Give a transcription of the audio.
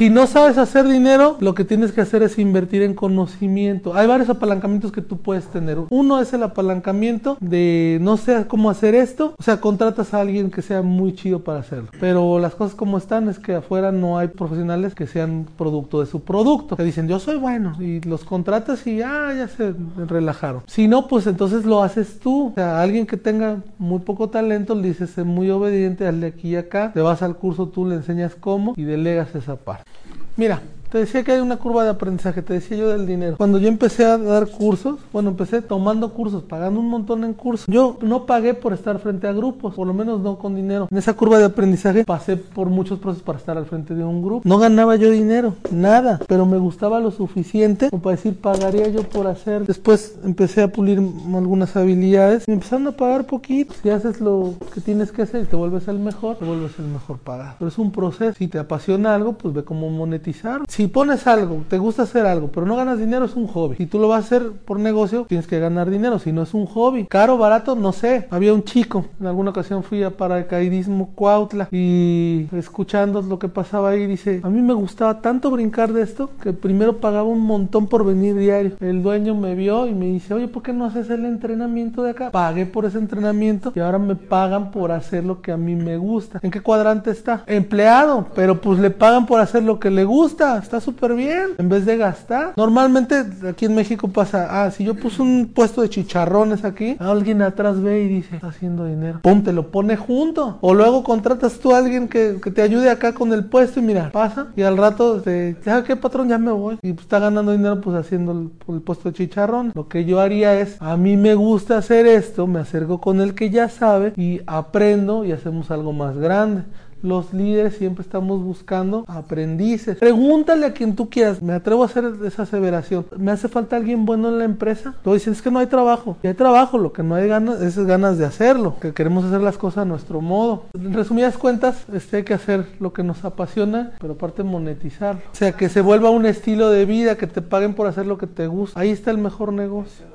Si no sabes hacer dinero, lo que tienes que hacer es invertir en conocimiento. Hay varios apalancamientos que tú puedes tener. Uno es el apalancamiento de no sé cómo hacer esto. O sea, contratas a alguien que sea muy chido para hacerlo. Pero las cosas como están es que afuera no hay profesionales que sean producto de su producto. Que dicen, yo soy bueno. Y los contratas y ah, ya se relajaron. Si no, pues entonces lo haces tú. O sea, alguien que tenga muy poco talento, le dices, sé muy obediente, hazle aquí y acá. Te vas al curso, tú le enseñas cómo y delegas esa parte. Mira, te decía que hay una curva de aprendizaje, te decía yo del dinero. Cuando yo empecé a dar cursos, bueno, empecé tomando cursos, pagando un montón en cursos. Yo no pagué por estar frente a grupos, por lo menos no con dinero. En esa curva de aprendizaje pasé por muchos procesos para estar al frente de un grupo. No ganaba yo dinero, nada, pero me gustaba lo suficiente como para decir, pagaría yo por hacer. Después empecé a pulir algunas habilidades y empezaron a pagar poquito. Si haces lo que tienes que hacer y te vuelves el mejor, te vuelves el mejor pagado. Pero es un proceso. Si te apasiona algo, pues ve cómo monetizar. Si pones algo, te gusta hacer algo, pero no ganas dinero, es un hobby. Si tú lo vas a hacer por negocio, tienes que ganar dinero, si no es un hobby. Caro, barato, no sé. Había un chico, en alguna ocasión fui a paracaidismo Cuautla y escuchando lo que pasaba ahí, dice, a mí me gustaba tanto brincar de esto que primero pagaba un montón por venir diario. El dueño me vio y me dice, oye, ¿por qué no haces el entrenamiento de acá? Pagué por ese entrenamiento y ahora me pagan por hacer lo que a mí me gusta. ¿En qué cuadrante está? Empleado, pero pues le pagan por hacer lo que le gusta está súper bien. En vez de gastar. Normalmente aquí en México pasa, ah, si yo puse un puesto de chicharrones aquí, alguien atrás ve y dice, está haciendo dinero. Pum, te lo pone junto. O luego contratas tú a alguien que, te ayude acá con el puesto y mira, pasa. Y al rato te, ¿sabes qué patrón? Ya me voy. Y pues, está ganando dinero pues haciendo el, el puesto de chicharrón. Lo que yo haría es, a mí me gusta hacer esto, me acerco con el que ya sabe y aprendo y hacemos algo más grande los líderes siempre estamos buscando aprendices. Pregúntale a quien tú quieras. Me atrevo a hacer esa aseveración. ¿Me hace falta alguien bueno en la empresa? Tú dices es que no hay trabajo. Y hay trabajo, lo que no hay ganas es ganas de hacerlo, que queremos hacer las cosas a nuestro modo. En resumidas cuentas, este, hay que hacer lo que nos apasiona, pero aparte monetizarlo. O sea, que se vuelva un estilo de vida, que te paguen por hacer lo que te gusta. Ahí está el mejor negocio.